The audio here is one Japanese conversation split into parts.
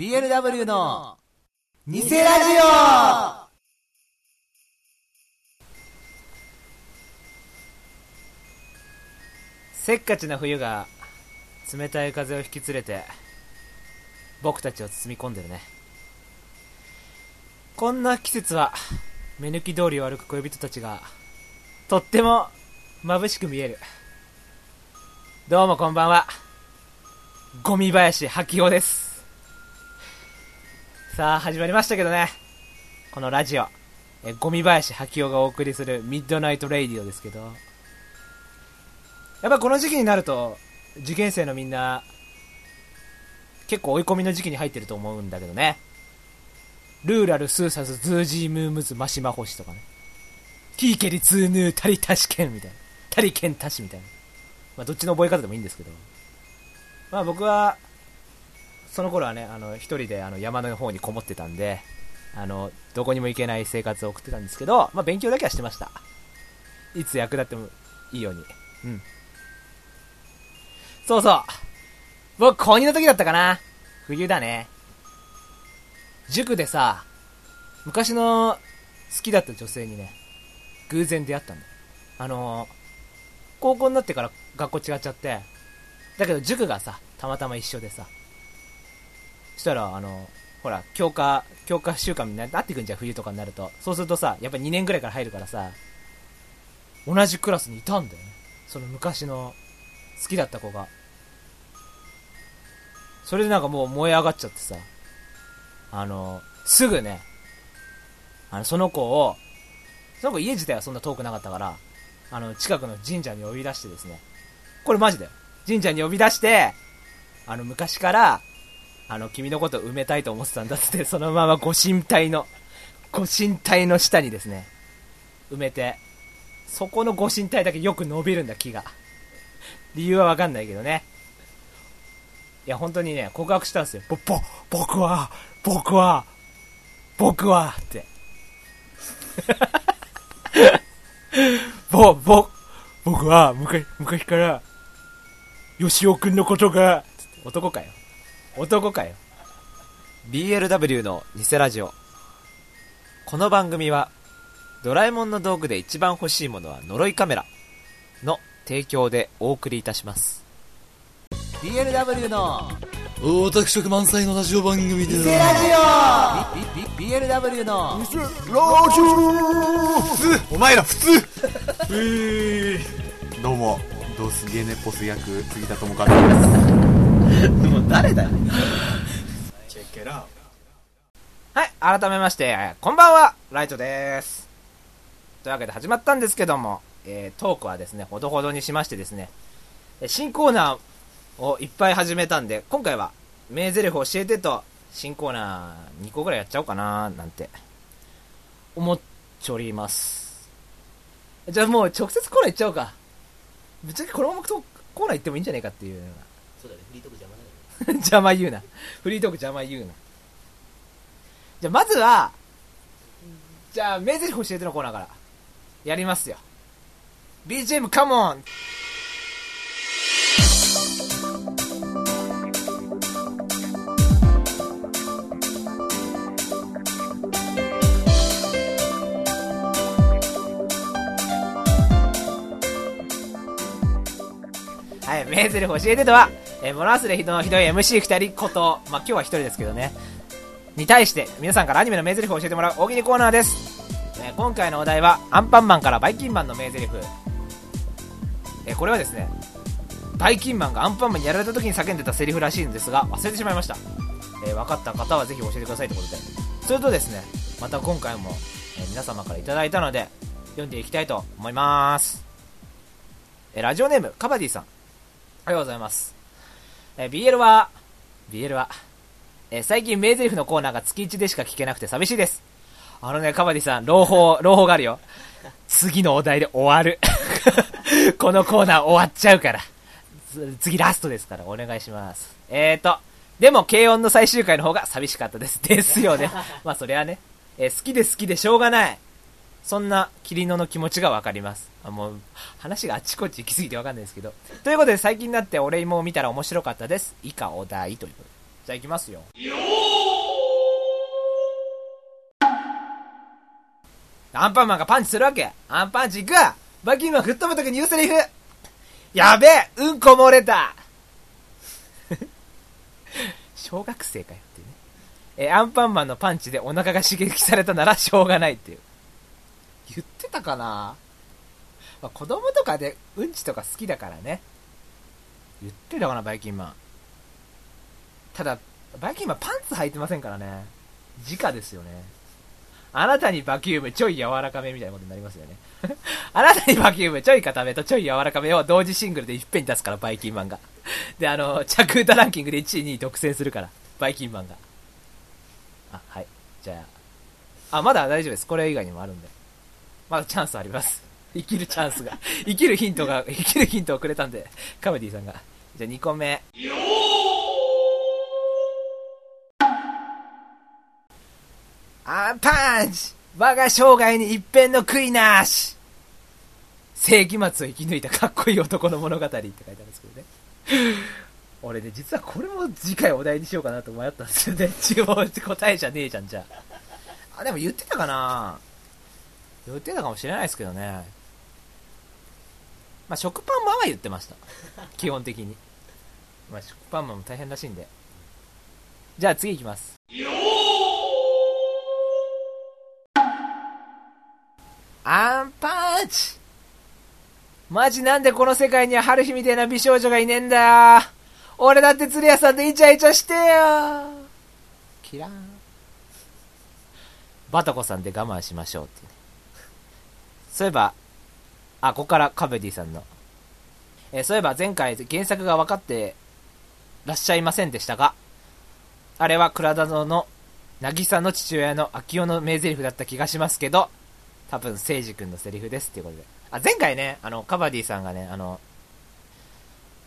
BLW の偽ラジオ。せっかちな冬が冷たい風を引き連れて僕たちを包み込んでるね。こんな季節は目抜き通りを歩く恋人たちがとっても眩しく見える。どうもこんばんは。ゴミ林はきおです。さあ始まりましたけどね。このラジオ。えゴミ林きおがお送りするミッドナイトレイディオですけど。やっぱこの時期になると受験生のみんな結構追い込みの時期に入ってると思うんだけどね。ルーラルスーサスズージームームズマシマホシとかね。ティーケリツーヌータリタシケンみたいな。タリケンタシみたいな。まあどっちの覚え方でもいいんですけど。まあ僕はその頃はねあの一人であの山の方にこもってたんであのどこにも行けない生活を送ってたんですけど、まあ、勉強だけはしてましたいつ役立ってもいいようにうんそうそう。僕、高2の時だったかな。冬だね。塾でさ、昔の好きだった女性にね、偶然出会ったんだ。あのー、高校になってから学校違っちゃって、だけど塾がさ、たまたま一緒でさ、したら、あの、ほら、教科、教科週間になってくんじゃん、冬とかになると。そうするとさ、やっぱ2年ぐらいから入るからさ、同じクラスにいたんだよね。その昔の好きだった子が。それでなんかもう燃え上がっちゃってさ、あの、すぐね、あの、その子を、その子家自体はそんな遠くなかったから、あの、近くの神社に呼び出してですね、これマジだよ。神社に呼び出して、あの、昔から、あの、君のこと埋めたいと思ってたんだって、そのままご神体の、ご神体の下にですね、埋めて、そこのご神体だけよく伸びるんだ、木が。理由はわかんないけどね。いや、本当にね、告白したんですよ。ぼ、ぼ、僕は、僕は、僕は、って。ぼ、ぼ、僕は、昔、昔から、吉尾くんのことが、男かよ。男かよ。BLW の偽ラジオ。この番組はドラえもんの道具で一番欲しいものは呪いカメラの提供でお送りいたします。BLW の大田色満載のラジオ番組で偽ラジオ。BLW のラジオ。普通お前ら普通。えー、どうもドースゲーネポス役杉田智和です もう誰だよチェッケラはい、改めまして、こんばんは、ライトです。というわけで始まったんですけども、えー、トークはですね、ほどほどにしましてですね、え新コーナーをいっぱい始めたんで、今回は、名台詞教えてと、新コーナー2個ぐらいやっちゃおうかななんて、思っちょります。じゃあもう直接コーナー行っちゃおうか。ぶっちゃけこのままとコーナー行ってもいいんじゃないかっていう。そうだね、フリートーク邪魔だよね。邪魔言うな。フリートーク邪魔言うな。じゃあまずは、じゃあ名台詞教えてのコーナーから、やりますよ。BGM カモンはい、名台詞教えてとは、えー、物忘れひどひどい MC2 人こと、まあ、今日は1人ですけどね、に対して皆さんからアニメの名台詞を教えてもらう大喜利コーナーです、えー今回のお題はアンパンマンからバイキンマンの名台詞、えーこれはですねバイキンマンがアンパンマンにやられた時に叫んでたセリフらしいんですが忘れてしまいました、えー分かった方はぜひ教えてくださいということで。それとですねまた今回も、え皆様からいただいたので読んでいきたいと思います、えラジオネームカバディさん。ありがとうございます。え BL は、BL は、え最近名台詞のコーナーが月1でしか聞けなくて寂しいです。あのね、カバディさん、朗報、朗報があるよ。次のお題で終わる。このコーナー終わっちゃうから。次ラストですから、お願いします。えーと、でも、軽音の最終回の方が寂しかったです。ですよね。まあ、そりゃね、えー好きで好きでしょうがない。そんなキリノの気持ちがわかります。あもう、話があちこち行き過ぎてわかんないですけど。ということで、最近になってお礼も見たら面白かったです。以下お題ということで。じゃあ行きますよ。アンパンマンがパンチするわけアンパンチ行くバキンマン吹っ飛ぶときにューセリフやべえうんこ漏れた 小学生かよっていうね。え、アンパンマンのパンチでお腹が刺激されたならしょうがないっていう。たかな？まあ、子供とかでうんちとか好きだからね。言ってたかな、バイキンマン。ただ、バイキンマンパンツ履いてませんからね。直ですよね。あなたにバキュームちょい柔らかめみたいなことになりますよね。あなたにバキュームちょい固めとちょい柔らかめを同時シングルでいっぺんに出すから、バイキンマンが。で、あの、着歌ランキングで1位に独占するから、バイキンマンが。あ、はい。じゃあ、あ、まだ大丈夫です。これ以外にもあるんで。まだチャンスあります。生きるチャンスが。生きるヒントが、生きるヒントをくれたんで、カメディさんが。じゃあ2個目。アンパンチ我が生涯に一片の悔いなし世紀末を生き抜いたかっこいい男の物語って書いてあるんですけどね。俺ね、実はこれも次回お題にしようかなと迷ったんですよね。注文答えじゃねえじゃん、じゃあ。あ、でも言ってたかなぁ言ってたかもしれないですけどね。まあ、食パンマンは言ってました。基本的に。まあ、食パンマンも大変らしいんで。じゃあ次行きます。アンパンチマジなんでこの世界には春日みたいな美少女がいねえんだよ俺だって鶴屋さんとイチャイチャしてよキラーン。バタコさんで我慢しましょうっていうね。そういえば、あ、ここからカベディさんの。えーそういえば前回原作が分かってらっしゃいませんでしたが、あれは倉田の渚の父親の秋代の名台詞だった気がしますけど、多分、聖司君のセリフですっていうことで。あ、前回ね、あの、カバディさんがね、あの、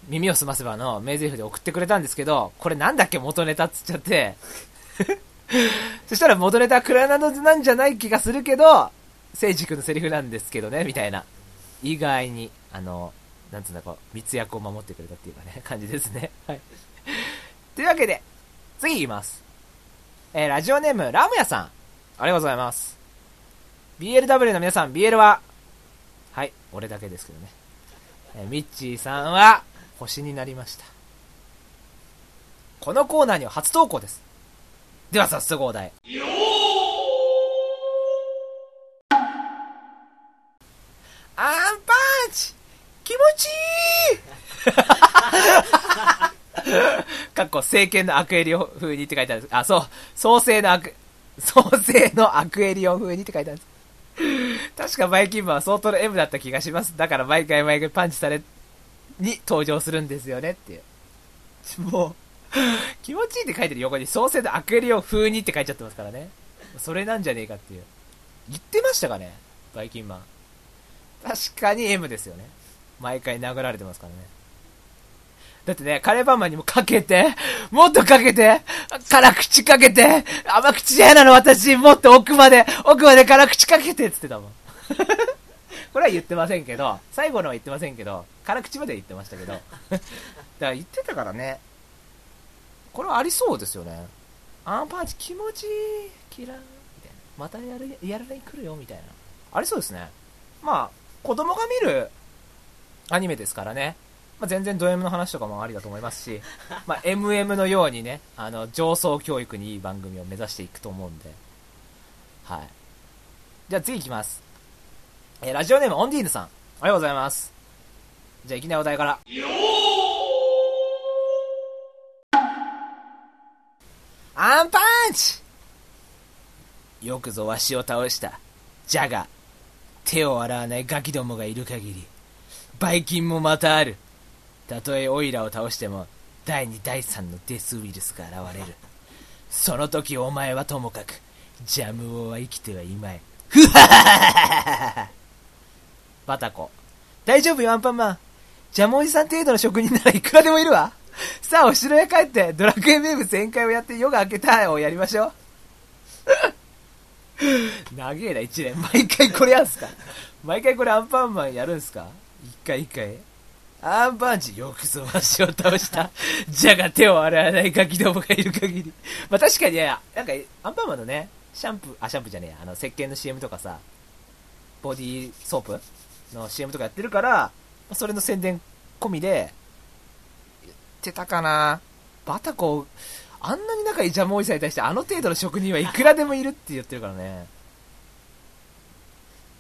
耳をすませばの名台詞で送ってくれたんですけど、これなんだっけ元ネタっつっちゃって、そしたら元ネタはクラナドなんじゃない気がするけど、聖司君のセリフなんですけどね、みたいな。意外に、あの、なんつうんだこう、密約を守ってくれたっていうかね、感じですね。はい。というわけで、次いきます。えーラジオネーム、ラムヤさん。ありがとうございます。BLW の皆さん、BL は、はい、俺だけですけどね。えーミッチーさんは、星になりました。このコーナーには初投稿です。では早速お題。気持ちいい かっこ、聖剣のアクエリオン風にって書いてあるんです。あ、そう、創世のアク、創世のアクエリオン風にって書いてあるんです。確かバイキンマンは相当の M だった気がします。だから毎回毎回パンチされ、に登場するんですよねっていう。もう、気持ちいいって書いてる横に創世のアクエリオン風にって書いちゃってますからね。それなんじゃねえかっていう。言ってましたかね？バイキンマン。確かに M ですよね。毎回殴られてますからね。だってね、カレーパンマンにもかけて、もっとかけて、辛口かけて、甘口嫌なの私、もっと奥まで、奥まで辛口かけてって言ってたもん。これは言ってませんけど、最後のは言ってませんけど、辛口までは言ってましたけど。だから言ってたからね。これはありそうですよね。アンパンチ気持ちいい、キラー、みたいな。またやる、やられに来るよ、みたいな。ありそうですね。まあ、子供が見るアニメですからね。まあ、全然ド M の話とかもありだと思いますし、まあ、MM のようにね、あの、上層教育にいい番組を目指していくと思うんで。はい。じゃあ次行きます。えーラジオネームオンディーヌさん。ありがとうございます。じゃあいきなりお題から。アンパンチよくぞわしを倒した。じゃが、手を洗わないガキどもがいる限り、バイキンもまたある。たとえオイラを倒しても、第2第3のデスウイルスが現れる。その時お前はともかく、ジャム王は生きてはいまい。ふはははははバタコ。大丈夫よ、アンパンマン。ジャムおじさん程度の職人ならいくらでもいるわ。さあ、お城へ帰って、ドラクエ名物宴会をやって夜が明けたをやりましょう。長えな、一年。毎回これやんすか毎回これアンパンマンやるんすか回一回。アンパンチ、よくぞわしを倒した。じゃが手を洗わないガキどもがいる限り。まあ確かにね、なんか、アンパンマンのね、シャンプー、あ、シャンプーじゃねえや、あの、石鹸の CM とかさ、ボディーソープの CM とかやってるから、それの宣伝込みで、言ってたかなバタコ、あんなに仲いいジャムおじさんに対してあの程度の職人はいくらでもいるって言ってるからね。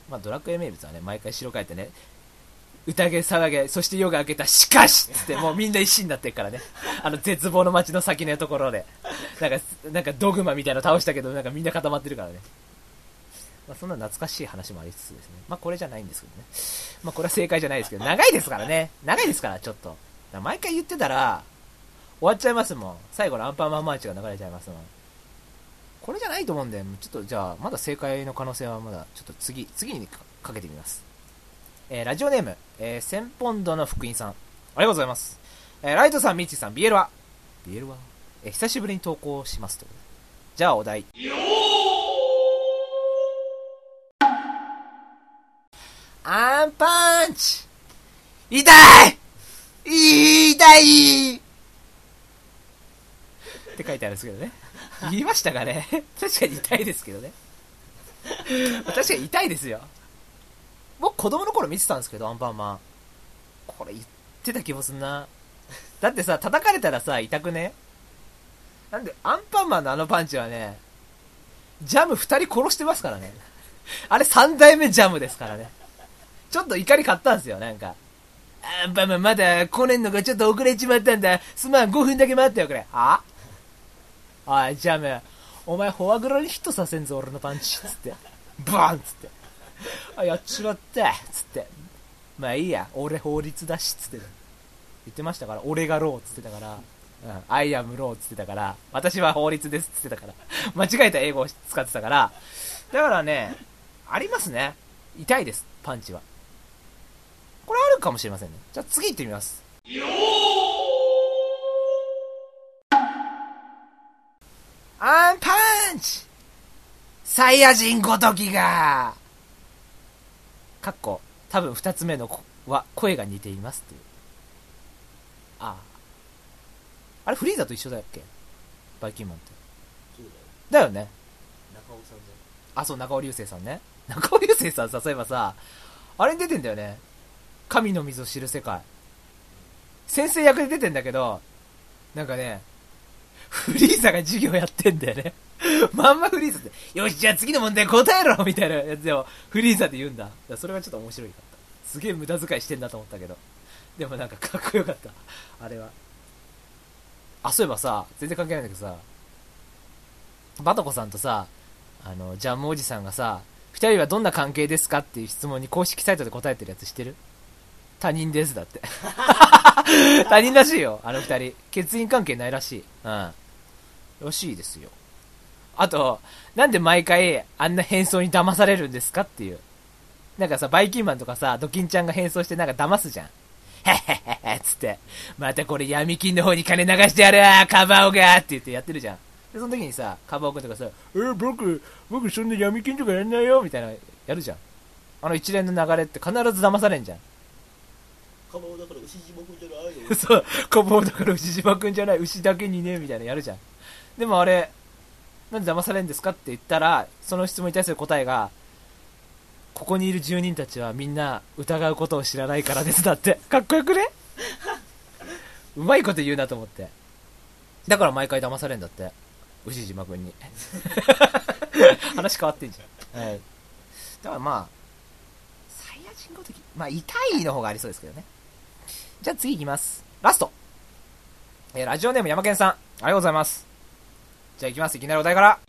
まあドラクエ名物はね、毎回白変えてね、宴騒げ、そして夜が明けた、しかしつって、もうみんな一心になってるからね。あの絶望の街の先のところで。なんか、なんかドグマみたいなの倒したけど、なんかみんな固まってるからね。まあそんな懐かしい話もありつつですね。まあこれじゃないんですけどね。まあこれは正解じゃないですけど、長いですからね。長いですから、ちょっと。毎回言ってたら、終わっちゃいますもん。最後のアンパンマンマーチが流れちゃいますもん。これじゃないと思うんで、ちょっとじゃあ、まだ正解の可能性はまだ、ちょっと次、次にかけてみます。えーラジオネーム、えー、千本土の福音さん。ありがとうございます。えーライトさん、ミッチーさん、ビエルは？ビエルは？えー久しぶりに投稿しますと。じゃあ、お題。アンパンチ痛い痛いって書いてあるんですけどね。言いましたかね？確かに痛いですけどね。確かに痛いですよ。僕子供の頃見てたんですけど、アンパンマン。これ言ってた気もすんな。だってさ、叩かれたらさ、痛くね？なんで、アンパンマンのあのパンチはね、ジャム二人殺してますからね。あれ三代目ジャムですからね。ちょっと怒り買ったんですよ、なんか。アンパンマンまだ来ねんのがちょっと遅れちまったんだ。すまん、5分だけ待ってよ、これ。はおい、ジャム、お前フォアグラにヒットさせんぞ、俺のパンチ。つって。バーンつって。あ、やっちまった。つって。まあいいや、俺法律だし、つって。言ってましたから、俺が law つってたから、うん、 I am law つってたから、私は法律ですつってたから、間違えた英語を使ってたから、だからね、ありますね。痛いです、パンチは。これあるかもしれませんね。じゃあ次行ってみます。アンパンチサイヤ人ごときがかっこ、多分二つ目のこは声が似ていますっていう。ああ。あれフリーザと一緒だっけ？バイキンマンって。そうだよ。だよね。中尾さんじあ、そう、中尾流星さんね。中尾流星さんさ、そういえばさ、あれに出てんだよね。神の水を知る世界。先生役で出てんだけど、なんかね、フリーザが授業やってんだよね。まんまフリーザって、よし、じゃあ次の問題答えろみたいなやつでも、フリーザで言うんだ。だそれがちょっと面白いかった。すげえ無駄遣いしてんだと思ったけど。でもなんかかっこよかった。あれは。あ、そういえばさ、全然関係ないんだけどさ、バトコさんとさ、あの、ジャムおじさんがさ、二人はどんな関係ですかっていう質問に公式サイトで答えてるやつ知ってる？他人です、だって。他人らしいよ、あの二人。血縁関係ないらしい。うん。らしいですよ。あと、なんで毎回あんな変装に騙されるんですかっていう。なんかさ、バイキンマンとかさ、ドキンちゃんが変装してなんか騙すじゃん。へっへっへっへっつって、またこれ闇金の方に金流してやるわカバオがって言ってやってるじゃん。で、その時にさ、カバオくんとかさ、えー、僕、僕そんな闇金とかやんないよみたいな、やるじゃん。あの一連の流れって必ず騙されんじゃん。カバオだから牛島くんじゃないよ。そう、カバオだから牛島くんじゃない、牛だけにね、みたいなやるじゃん。でもあれ、なんで騙されるんですかって言ったら、その質問に対する答えが、ここにいる住人たちはみんな疑うことを知らないからですだって。かっこよくね？うまいこと言うなと思って。だから毎回騙されるんだって。牛島くんに。話変わってんじゃん。はい。だからまあ、サイヤ人ごとき、まあ痛いの方がありそうですけどね。じゃあ次行きます。ラスト。えーラジオネーム山健さん。ありがとうございます。じゃあ行きます。いきなりお題から。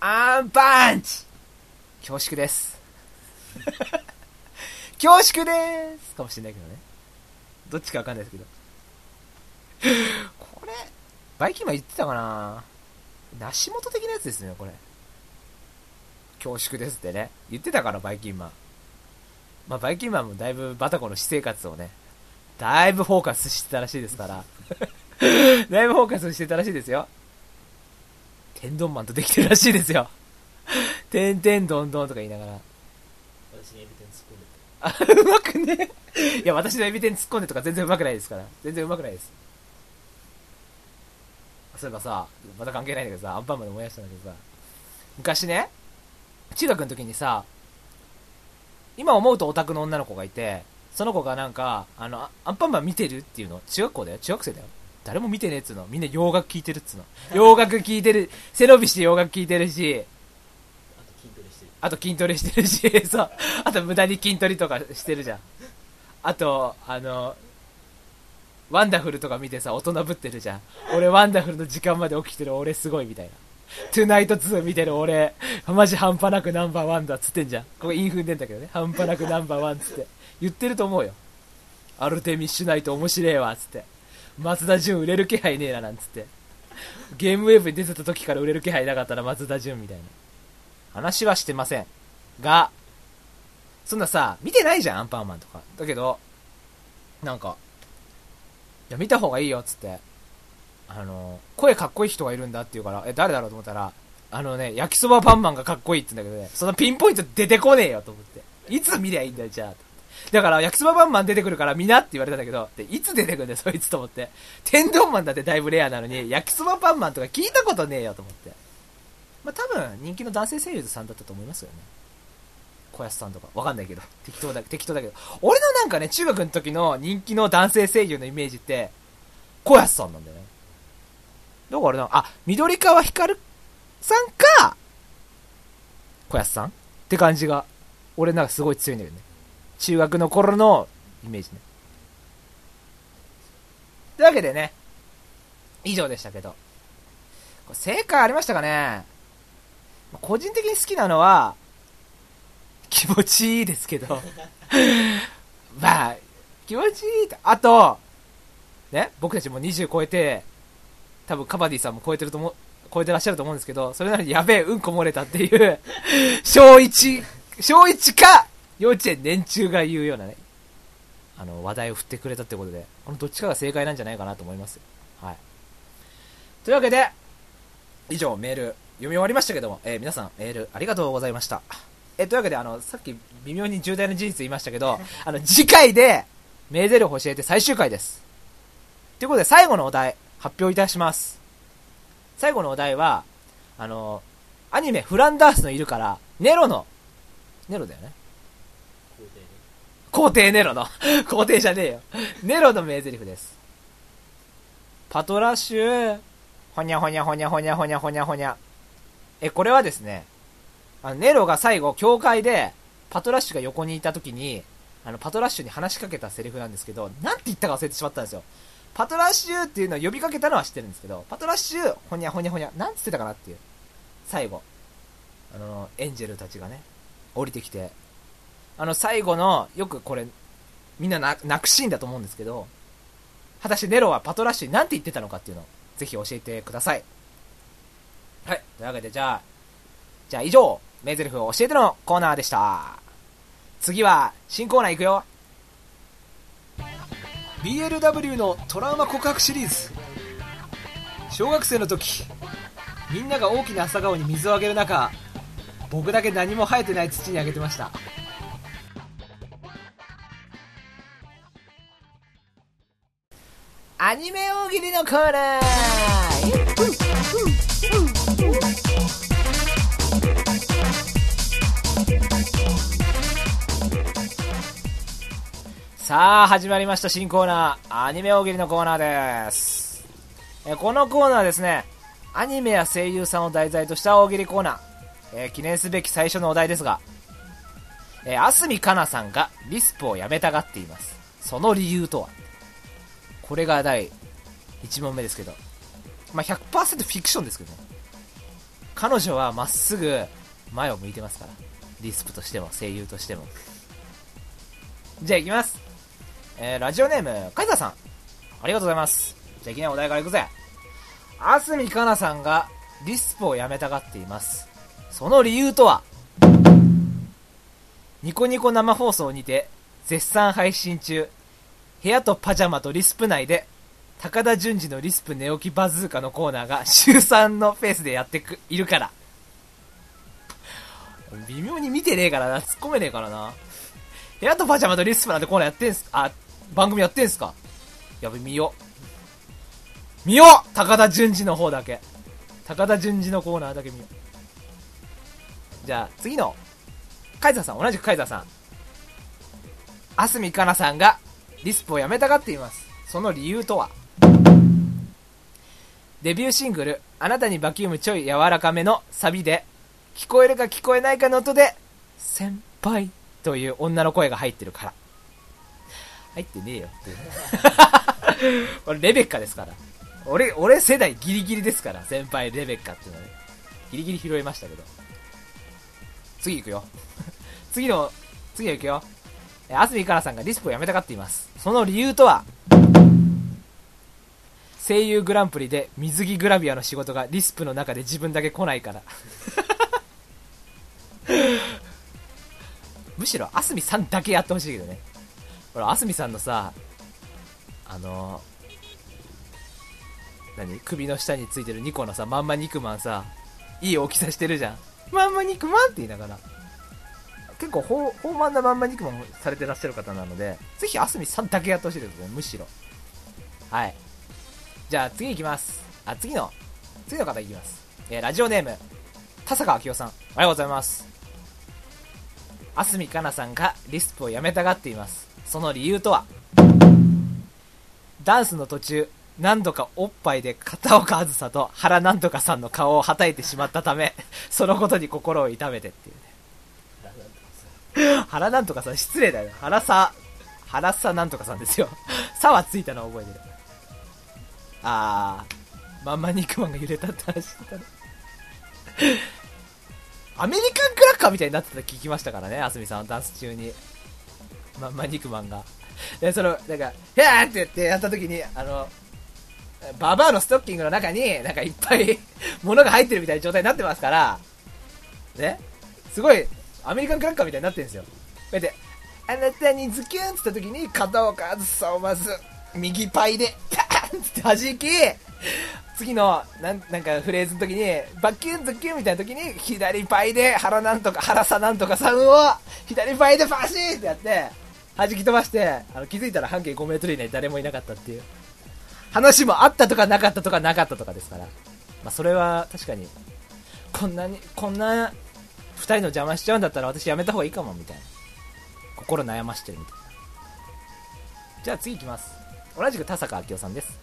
アンパンチ恐縮です。恐縮ですかもしれないけどね。どっちかわかんないですけど。これ、バイキンマン言ってたかな梨本的なやつですね、これ。恐縮ですってね。言ってたから、バイキンマン。まあ、バイキンマンもだいぶバタコの私生活をね、だいぶフォーカスしてたらしいですから。だいぶフォーカスしてたらしいですよ。天丼マンとできてるらしいですよ。てんてんどんどんとか言いながら。私にエビ天突っ込んであ、うまくね。いや、私のエビ天突っ込んでとか全然うまくないですから。全然うまくないです。そういえばさ、また関係ないんだけどさ、アンパンマンで燃やしたんだけどさ、昔ね、中学の時にさ、今思うとオタクの女の子がいて、その子がなんか、あの、あアンパンマン見てるっていうの、中学校だよ、中学生だよ？誰も見てねえっつうの？みんな洋楽聴いてるっつうの？洋楽聴いてる、背伸びして洋楽聴いてるし、あと筋トレしてるあと筋トレしてるし、そう。あと無駄に筋トレとかしてるじゃん。あと、あの、ワンダフルとか見てさ、大人ぶってるじゃん。俺ワンダフルの時間まで起きてる俺すごいみたいな。トゥナイト2見てる俺、マジ半端なくナンバーワンだっつってんじゃん。ここインフンでんだけどね。半端なくナンバーワンっつって。言ってると思うよ。アルテミッシュナイト面白えわ、っつって。松田純売れる気配ねえな、なんつって。ゲームウェーブに出てた時から売れる気配なかったら松田純みたいな。話はしてません。が、そんなさ、見てないじゃん、アンパンマンとか。だけど、なんか、いや、見た方がいいよ、っつって。あの、声かっこいい人がいるんだって言うから、え、誰だろうと思ったら、あのね、焼きそばパンマンがかっこいいって言うんだけどね、そのピンポイント出てこねえよと思って。いつ見りゃいいんだよ、じゃあ。だから、焼きそばパンマン出てくるから見なって言われたんだけど、で、いつ出てくるんだよ、そいつと思って。天丼マンだってだいぶレアなのに、焼きそばパンマンとか聞いたことねえよと思って。まあ、多分、人気の男性声優さんだったと思いますよね。小安さんとか。わかんないけど。適当だ、適当だけど。俺のなんかね、中学の時の人気の男性声優のイメージって、小安さんなんだよね。だからな、あ、緑川光さんか、小安さんって感じが、俺なんかすごい強いんだよね。中学の頃のイメージね。というわけでね、以上でしたけど。これ正解ありましたかね？個人的に好きなのは、気持ちいいですけど。まあ、気持ちいいと。あと、ね、僕たちも20超えて、多分カバディさんも超えてると思う、超えてらっしゃると思うんですけど、それなのにやべえ、うんこ漏れたっていう、小1、小1か、幼稚園年中が言うようなね、あの、話題を振ってくれたってことで、このどっちかが正解なんじゃないかなと思いますよ。はい。というわけで、以上メール読み終わりましたけども、えー皆さんメールありがとうございました。えーというわけで、あの、さっき微妙に重大な事実言いましたけど、あの、次回で、メーゼルを教えて最終回です。ということで、最後のお題、発表いたします。最後のお題は、あの、アニメ、フランダースのいるから、ネロの、ネロだよね。皇帝ネロの、皇帝じゃねえよ。ネロの名台詞です。パトラッシュ、ほにゃほにゃほにゃほにゃほにゃほにゃほにゃ。え、これはですね、あのネロが最後、教会で、パトラッシュが横にいた時に、あの、パトラッシュに話しかけたセリフなんですけど、なんて言ったか忘れてしまったんですよ。パトラッシュっていうのを呼びかけたのは知ってるんですけど、パトラッシュ、ほにゃほにゃほにゃ、なんつってたかなっていう。最後。あの、エンジェルたちがね、降りてきて、あの、最後の、よくこれ、みんなな泣くシーンだと思うんですけど、果たしてネロはパトラッシュに何て言ってたのかっていうのを、ぜひ教えてください。はい。というわけで、じゃあ、じゃあ以上、名台詞を教えてのコーナーでした。次は、新コーナー行くよ。BLW のトラウマ告白シリーズ小学生の時みんなが大きな朝顔に水をあげる中僕だけ何も生えてない土にあげてましたアニメ大喜利のコーナーさあ、始まりました新コーナー、アニメ大喜利のコーナーです。えこのコーナーですね、アニメや声優さんを題材とした大喜利コーナー、えー記念すべき最初のお題ですが、えー、あすみかなさんがリスプをやめたがっています。その理由とは？これが第1問目ですけど、まあ、100%フィクションですけどね。彼女はまっすぐ前を向いてますから。リスプとしても、声優としても。じゃあ行きます。えー、ラジオネーム、カイザーさん。ありがとうございます。じゃあいきなりお題から行くぜ。あすみかなさんがリスプをやめたがっています。その理由とは？ニコニコ生放送にて絶賛配信中部屋とパジャマとリスプ内で高田純次のリスプ寝起きバズーカのコーナーが週3のペースでやってくいるから。微妙に見てねえからな。突っ込めねえからな。部屋とパジャマとリスプなんてコーナーやってんすあ番組やってんすか？やべ見よ見よ高田純次の方だけ。高田純次のコーナーだけ見よじゃあ次の。カイザーさん同じくカイザーさん。あすみかなさんがリスプをやめたがっています。その理由とは？デビューシングル「あなたにバキュームちょい柔らかめ」のサビで聞こえるか聞こえないかの音で「先輩」という女の声が入ってるから。入ってねえよって。い う俺レベッカですから。俺俺世代ギリギリですから先輩レベッカっていうのはね。ギリギリ拾いましたけど。次行くよ。次の次行くよ。えあすみかなさんがリスプをやめたがっています。その理由とは声優グランプリで水着グラビアの仕事がリスプの中で自分だけ来ないから。むしろあすみさんだけやってほしいけどね。ほらあすみさんのさあの何？首の下についてる2個のさまんま肉まんさいい大きさしてるじゃん。まんま肉まんって言いながら。結構ほ豊満なまんま肉まんをされてらっしゃる方なのでぜひあすみさんだけやってほしいですねむしろ。はい。じゃあ次いきます。あ次の次の方いきます、えーラジオネーム田坂明夫さん。おはようございます。あすみかなさんがリスプをやめたがっています。その理由とは？ダンスの途中何度かおっぱいで片岡あずさと原なんとかさんの顔をはたいてしまったためそのことに心を痛めてっていう。原なんとかさん失礼だよ。原さ原さなんとかさんですよ。さはついたのを覚えてる。あーまんま肉まんが揺れたって話したね。アメリカンクラッカーみたいになってた聞きましたからね、あすみさん、ダンス中に。まんま肉まんが。で、その、なんか、へーって言ってやった時に、あの、ババアのストッキングの中に、なんかいっぱい物が入ってるみたいな状態になってますから、ね、すごい、アメリカンクラッカーみたいになってるんですよ。こうやって、あなたにズキュンって言った時に、片岡あずさをまず、右パイで、パーンって弾き、次のなんなんかフレーズの時にバッキュンズキュンみたいな時に左パイで腹なんとか腹さなんとかさんを左パイでパシーってやって弾き飛ばしてあの気づいたら半径5メートル以内誰もいなかったっていう話もあったとかなかったとかなかったとかですから、まあ、それは確かにこんなにこんな2人の邪魔しちゃうんだったら私やめた方がいいかもみたいな。心悩ましてるみたいな。じゃあ次いきます。同じく田坂明夫さんです。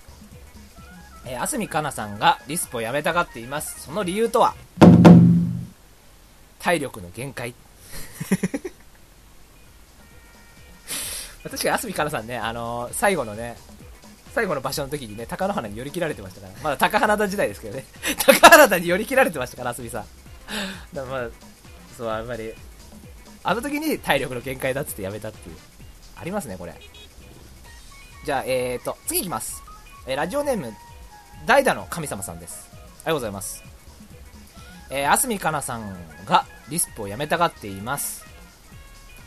えー、あすみかなさんがリスプをやめたがっています。その理由とは？体力の限界。確かにあすみかなさんね、あのー最後のね最後の場所の時にね貴乃花に寄り切られてましたから。まだ高花田時代ですけどね。高花田に寄り切られてましたからあすみさん。だからまあそうあんまりあの時に体力の限界だっつってやめたっていうありますねこれじゃあえーと次いきます、えーラジオネーム代打の神様さんです。ありがとうございます。えー、あすみかなさんがリスプをやめたがっています。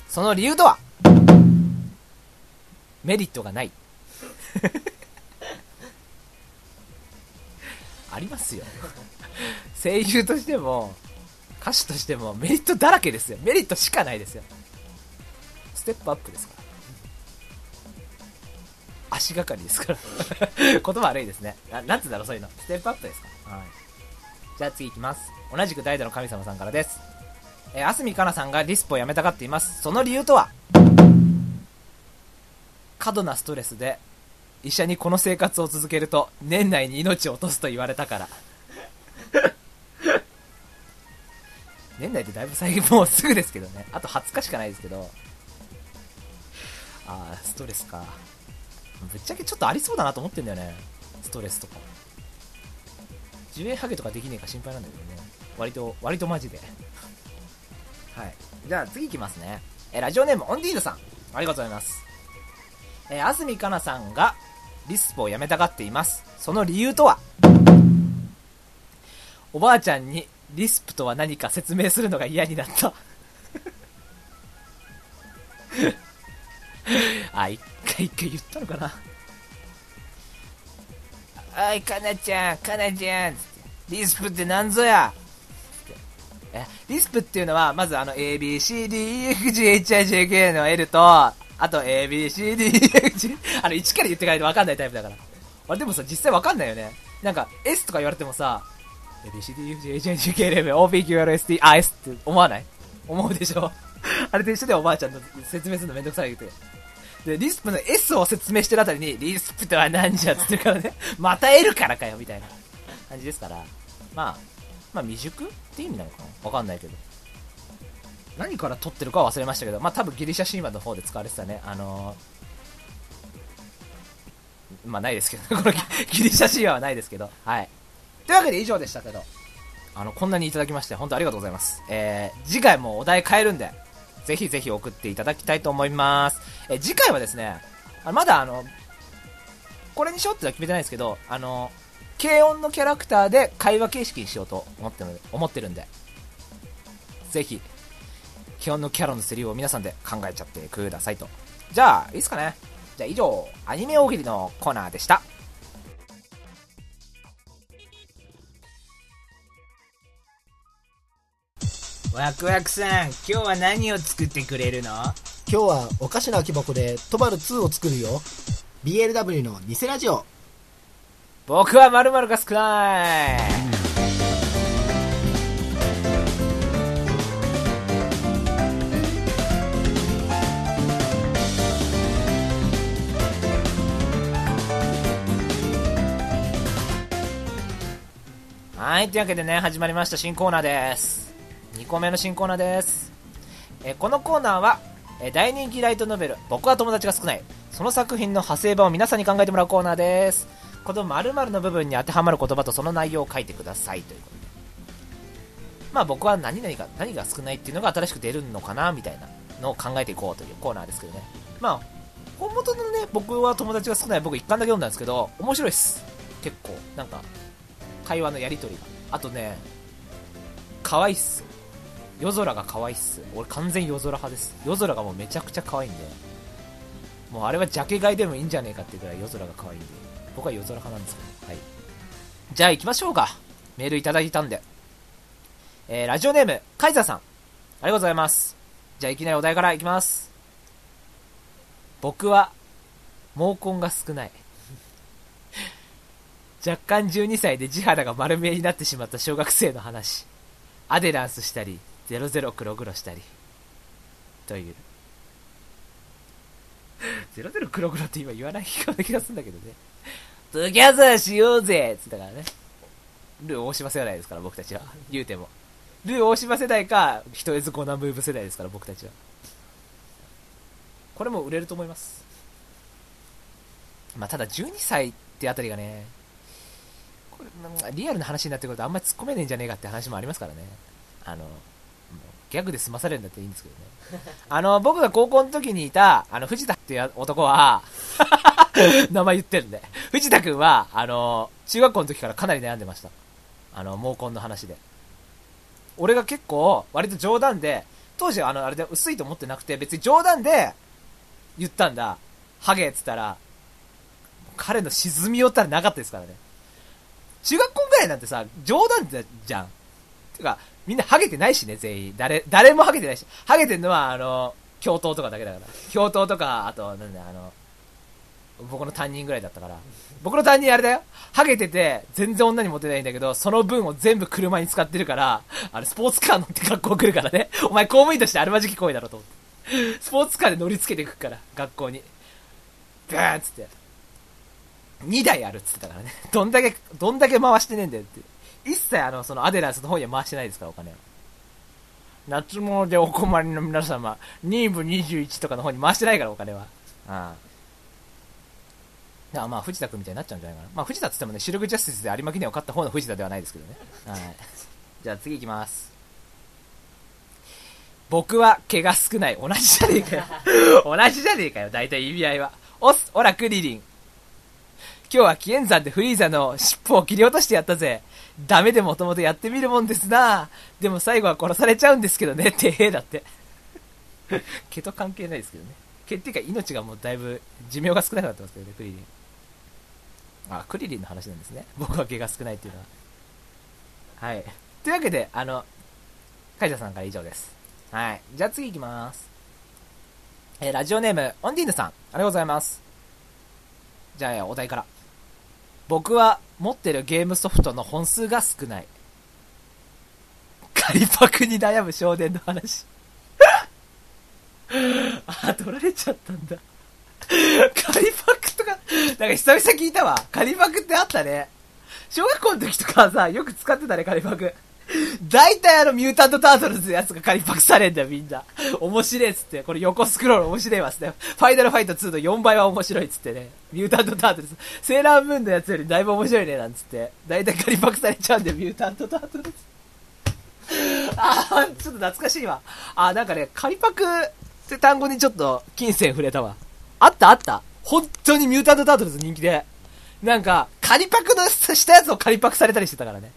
その理由とは？メリットがない。ありますよ。声優としても、歌手としてもメリットだらけですよ。メリットしかないですよ。ステップアップですから。足がかりですから。言葉悪いですね。ななんつうんだろう、そういうの。ステップアップですか。はい。じゃあ次いきます。同じく代打の神様さんからです。えー、あすみかなさんがリスプをやめたがっています。その理由とは？過度なストレスで、医者にこの生活を続けると、年内に命を落とすと言われたから。年内ってだいぶ最近もうすぐですけどね。あと20日しかないですけど。あー、ストレスか。ぶっちゃけちょっとありそうだなと思ってんだよね。ストレスとか。10円ハゲとかできねえか心配なんだけどね。割と、割とマジで。はい。じゃあ次いきますね。えラジオネームオンディードさん。ありがとうございます。えー、あすみかなさんがリスプをやめたがっています。その理由とは？おばあちゃんにリスプとは何か説明するのが嫌になった。あ、一回一回言ったのかな。おい、かなちゃん、かなちゃん、リスプってなんぞや、リスプっていうのは、まずあの、ABCDEFGHIJK の L と、あと ABCDEFG、あの、1から言ってかないと分かんないタイプだから。あでもさ、実際分かんないよね。なんか、S とか言われてもさ、ABCDUFGHIJKLMOPQRSTIS って思わない思うでしょあれと一緒でおばあちゃんの説明するのめんどくさい言うて。で、リスプの S を説明してるあたりに、リスプとは何じゃっつってるからね、また L からかよ、みたいな感じですから、まあ、まあ未熟って意味なのかなわかんないけど。何から取ってるかは忘れましたけど、まあ多分ギリシャ神話の方で使われてたね、あのーまあないですけど、このギリシャ神話はないですけど、はい。というわけで以上でしたけど、あの、こんなにいただきまして、本当ありがとうございます。えー、次回もお題変えるんで、ぜひぜひ送っていただきたいと思います。えー次回はですね、あまだあの、これにしようってのは決めてないですけど、あの、軽音のキャラクターで会話形式にしようと思ってる思ってるんで、ぜひ、軽音のキャラのセリフを皆さんで考えちゃってくださいと。じゃあ、いいですかね。じゃあ以上、アニメ大喜利のコーナーでした。ワクワクさん、今日は何を作ってくれるの？今日はお菓子の空き箱でトバル2を作るよ。BLW の偽ラジオ。僕は〇〇が少ない。はい、というわけでね、始まりました新コーナーです。2個目の新コーナーです。えこのコーナーは、え大人気ライトノベル、僕は友達が少ない。その作品の派生版を皆さんに考えてもらうコーナーです。この〇〇の部分に当てはまる言葉とその内容を書いてくださいということで。まあ僕は何々が、何が少ないっていうのが新しく出るのかなみたいなのを考えていこうというコーナーですけどね。まあ、本元のね、僕は友達が少ない僕一巻だけ読んだんですけど、面白いっす。結構。なんか、会話のやりとりが。あとね、可愛いっす。夜空が可愛いっす。俺完全夜空派です。夜空がもうめちゃくちゃ可愛いんで。もうあれはジャケ買いでもいいんじゃねえかっていうくらい夜空が可愛いんで。僕は夜空派なんですけど。はい。じゃあ行きましょうか。メールいただいたんで。えー、ラジオネーム、カイザーさん。ありがとうございます。じゃあいきなりお題からいきます。僕は、毛根が少ない。若干12歳で地肌が丸見えになってしまった小学生の話。アデランスしたり、00黒黒したり。という。00黒黒って今言わないような気がするんだけどね。トゥギャザーしようぜっつったからね。ルー大島世代ですから、僕たちは。言うても。ルー大島世代か、人絵図コナンムーブ世代ですから、僕たちは。これも売れると思います。まあ、ただ12歳ってあたりがね、これなんかリアルな話になってくるとあんまり突っ込めねえんじゃねえかって話もありますからね。あの、ギャグで済まされるんだっていいんですけどね。あの、僕が高校の時にいた、あの、藤田っていう男は、名前言ってるんで。藤田くんは、あの、中学校の時からかなり悩んでました。あの、毛根の話で。俺が結構、割と冗談で、当時あの、あれで薄いと思ってなくて、別に冗談で言ったんだ。ハゲっつったら、彼の沈み寄ったらなかったですからね。中学校ぐらいなんてさ、冗談じゃん。てか、みんなハゲてないしね、全員。誰、誰もハゲてないし。ハゲてんのは、あの、教頭とかだけだから。教頭とか、あと、なんだ、あの、僕の担任ぐらいだったから。僕の担任あれだよ。ハゲてて、全然女にモテないんだけど、その分を全部車に使ってるから、あれ、スポーツカー乗って学校来るからね。お前公務員としてあるまじき行為だろと思って。スポーツカーで乗り付けてくから、学校に。ブーンつって。2台あるっつってたからね。どんだけ、どんだけ回してねえんだよって。一切あの、そのアデランスの方には回してないですから、お金は。夏物でお困りの皆様、2部21とかの方に回してないから、お金は。ああ。いやまあ、藤田君みたいになっちゃうんじゃないかな。まあ、藤田って言ってもね、シルクジャスティスで有馬記念を勝った方の藤田ではないですけどね。はい。じゃあ次行きます。僕は毛が少ない。同じじゃねえかよ。同じじゃねえかよ、大体意味合いは。おっす、オラクリリン。今日は紀元山でフリーザの尻尾を切り落としてやったぜ。ダメでもともとやってみるもんですな。でも最後は殺されちゃうんですけどね。てへだって。毛と関係ないですけどね。毛っていうか命がもうだいぶ寿命が少なくなってますけどね、クリリン。あ、クリリンの話なんですね。僕は毛が少ないっていうのは。はい。というわけで、あの、カイジャさんから以上です。はい。じゃあ次行きます。えーラジオネーム、オンディーヌさん。ありがとうございます。じゃあ、お題から。僕は持ってるゲームソフトの本数が少ない。仮パクに悩む少年の話。あ、取られちゃったんだ。仮パクとか、なんか久々聞いたわ。仮パクってあったね。小学校の時とかさ、よく使ってたね、仮パク。大体あの、ミュータントタートルズのやつが仮パクされんだよ、みんな。面白いっつって。これ横スクロール面白いわっつって。ファイナルファイト2の4倍は面白いっつってね。ミュータントタートルズ。セーラームーンのやつよりだいぶ面白いね、なんつって。大体仮パクされちゃうんだよ、ミュータントタートルズ。あー、ちょっと懐かしいわ。あー、なんかね、仮パクって単語にちょっと金銭触れたわ。あったあった。本当にミュータントタートルズ人気で。なんか、仮パクのしたやつを仮パクされたりしてたからね。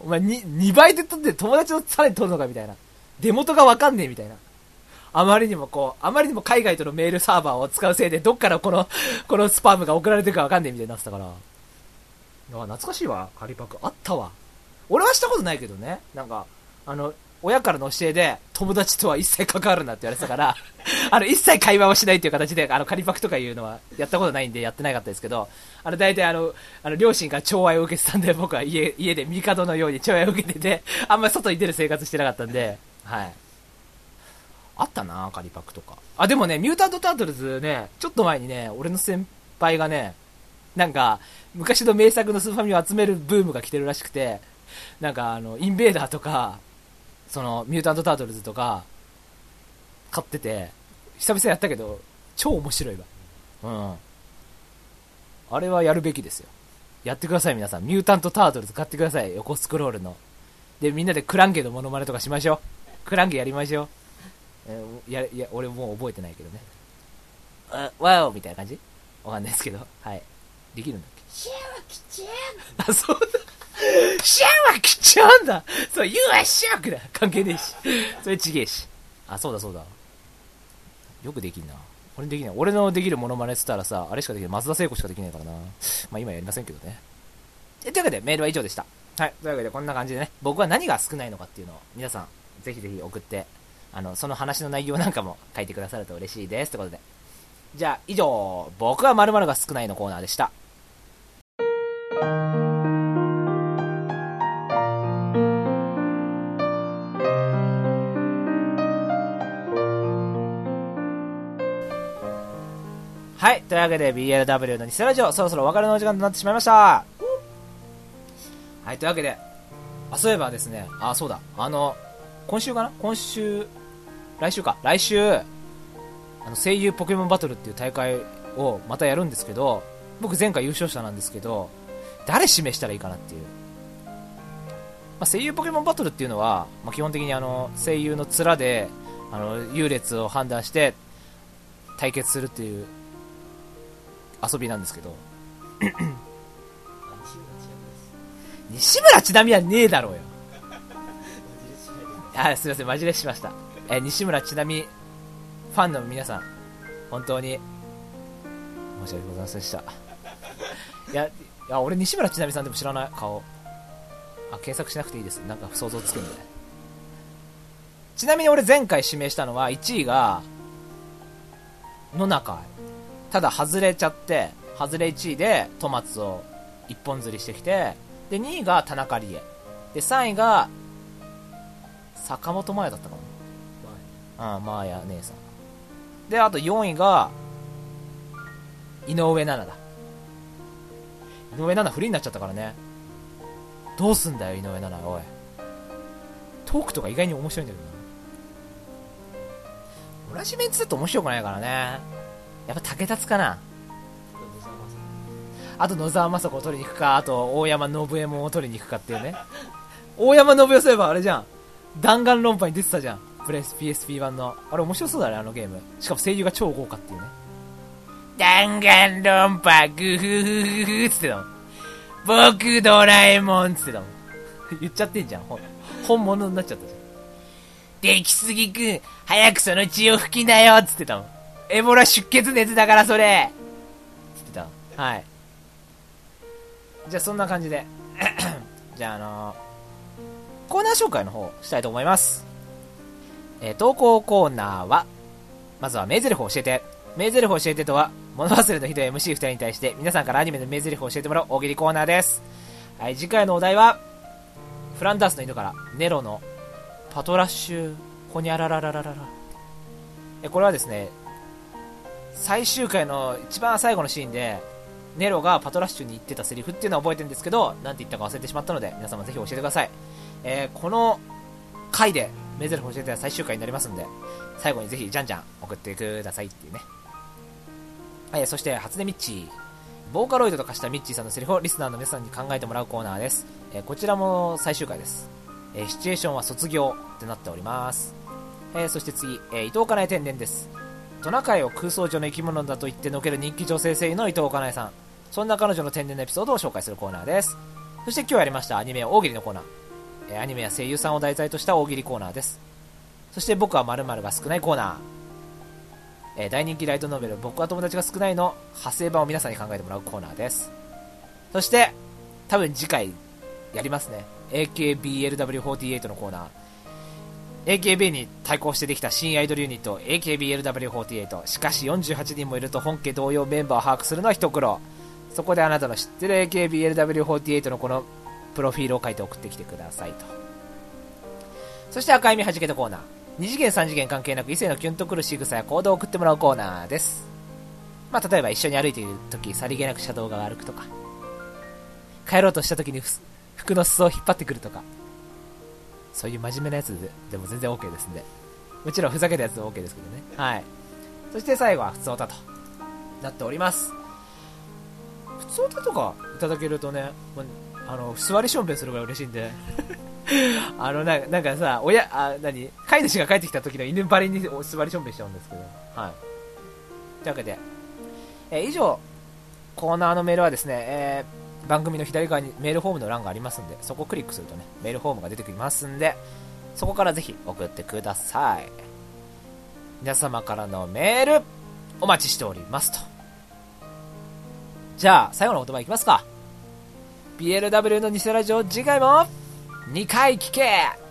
お前に、2倍で撮って友達のさらに撮るのかみたいな。出元がわかんねえみたいな。あまりにもこう、あまりにも海外とのメールサーバーを使うせいで、どっからこの、このスパムが送られてるかわかんねえみたいになってたから。あ、懐かしいわ、仮パク。あったわ。俺はしたことないけどね。なんか、あの、親からの教えで、友達とは一切関わるなって言われてたから、あの、一切会話をしないっていう形で、あの、仮パクとかいうのはやったことないんでやってなかったですけど、あの、大体あの、あの、両親が寵愛を受けてたんで、僕は家、家で帝のように寵愛を受けてて、あんまり外に出る生活してなかったんで、はい。あったな仮パクとか。あ、でもね、ミュータント・タートルズね、ちょっと前にね、俺の先輩がね、なんか、昔の名作のスーファミを集めるブームが来てるらしくて、なんかあの、インベーダーとか、その、ミュータント・タートルズとか、買ってて、久々やったけど、超面白いわ。うん。あれはやるべきですよ。やってください、皆さん。ミュータント・タートルズ買ってください。横スクロールの。で、みんなでクランゲのモノマネとかしましょう。クランゲやりましょう。えーや、いや、俺もう覚えてないけどね。あ、わおみたいな感じ？わかんないですけど。はい。できるんだっけ？シェアはきちゃんあ、そうだ。シャワーきちゃうんだそう、You are shark だ関係ねえし。それちげえし。あ、そうだそうだ。よくできんな。俺できない。俺のできるモノマネっつったらさ、あれしかできない。松田聖子しかできないからな。まあ今やりませんけどね。えというわけで、メールは以上でした。はい。というわけで、こんな感じでね、僕は何が少ないのかっていうのを、皆さん、ぜひぜひ送って、あの、その話の内容なんかも書いてくださると嬉しいです。ということで。じゃあ、以上、僕は〇〇が少ないのコーナーでした。はい。というわけで、BLW の偽ラジオ、そろそろお別れのお時間となってしまいました。はい。というわけで、あ、そういえばですね、あ、そうだ、あの、今週かな？今週、来週か？来週、あの、声優ポケモンバトルっていう大会をまたやるんですけど、僕前回優勝者なんですけど、誰指名したらいいかなっていう。まあ、声優ポケモンバトルっていうのは、まあ、基本的にあの、声優の面で、あの、優劣を判断して、対決するっていう遊びなんですけど、あ 西村ちなみはねえだろうよ。あ、すいません、マジレスしました。えー西村ちなみ、ファンの皆さん、本当に、申し訳ございませんでした。いや、いや、俺西村ちなみさんでも知らない顔。あ、検索しなくていいです。なんか想像つくんで。ちなみに俺前回指名したのは、1位が、野中。ただ外れちゃって、外れ1位でトマツを一本釣りしてきて、で、2位が田中理恵。で、3位が、坂本真綾だったかなうん、真綾姉さん。で、あと4位が、井上奈々だ。井上奈々フリーになっちゃったからね。どうすんだよ、井上奈々、おい。トークとか意外に面白いんだけどな。同じメンツだと面白くないからね。やっぱ竹達かな。あと野沢雅子を取りに行くか、あと大山信右衛門を取りに行くかっていうね。大山信代そういえばあれじゃん。弾丸論破に出てたじゃん。プレス PSP 版の。あれ面白そうだね、あのゲーム。しかも声優が超豪華っていうね。弾丸論破、グフフフフつってたもん。僕ドラえもんつってたもん。言っちゃってんじゃん。本物になっちゃったじゃん。出来すぎくん、早くその血を拭きなよつってたもん。エボラ出血熱だからそれつってた。はい。じゃあそんな感じで。じゃああのーコーナー紹介の方したいと思います。えー投稿コーナーは、まずは名台詞を教えて。名台詞を教えてとは、物忘れのひどい MC2 人に対して、皆さんからアニメの名台詞を教えてもらう大喜利コーナーです。はい、次回のお題は、フランダースの犬から、ネロのパトラッシュ、ほにゃらららららら。え、これはですね、最終回の一番最後のシーンで、ネロがパトラッシュに言ってたセリフっていうのは覚えてるんですけど、なんて言ったか忘れてしまったので、皆様ぜひ教えてください。えーこの回で、メゼルフ教えては最終回になりますんで、最後にぜひじゃんじゃん送ってくださいっていうね。えーそして、初音ミッチー。ボーカロイドと化したミッチーさんのセリフをリスナーの皆さんに考えてもらうコーナーです。えーこちらも最終回です。えシチュエーションは卒業ってなっております。えそして次、えー伊藤かなえ天然です。トナカイを空想上の生き物だと言ってのける人気女性声優の伊藤かなえさん。そんな彼女の天然のエピソードを紹介するコーナーです。そして今日やりましたアニメ大喜利のコーナー。えアニメや声優さんを題材とした大喜利コーナーです。そして僕は〇〇が少ないコーナー。え大人気ライトノベル僕は友達が少ないの派生版を皆さんに考えてもらうコーナーです。そして、多分次回やりますね。AKBLW48 のコーナー。AKB に対抗してできた新アイドルユニット AKBLW48 しかし48人もいると本家同様メンバーを把握するのは一苦労。そこであなたの知ってる AKBLW48 のこのプロフィールを書いて送ってきてくださいと。そして赤い実はじけたコーナー。2次元3次元関係なく異性のキュンとくる仕草や行動を送ってもらうコーナーです。まあ例えば一緒に歩いている時さりげなく車道が歩くとか。帰ろうとした時に服の裾を引っ張ってくるとか。そういう真面目なやつでも全然 OK ですんで。もちろんふざけたやつも OK ですけどね。はい。そして最後は普通歌となっております。普通歌とかいただけるとね、もうあの、座りしょんべんするぐらい嬉しいんで。あのな、なんかさ、親、あ、何飼い主が帰ってきた時の犬ばりに座りしょんべんしちゃうんですけど。はい。というわけで、え以上、コーナーのメールはですね、えー番組の左側にメールフォームの欄がありますんで、そこをクリックするとね、メールフォームが出てきますんで、そこからぜひ送ってください。皆様からのメール、お待ちしておりますと。じゃあ、最後の言葉いきますか。BLW の偽ラジオ、次回も、2回聞け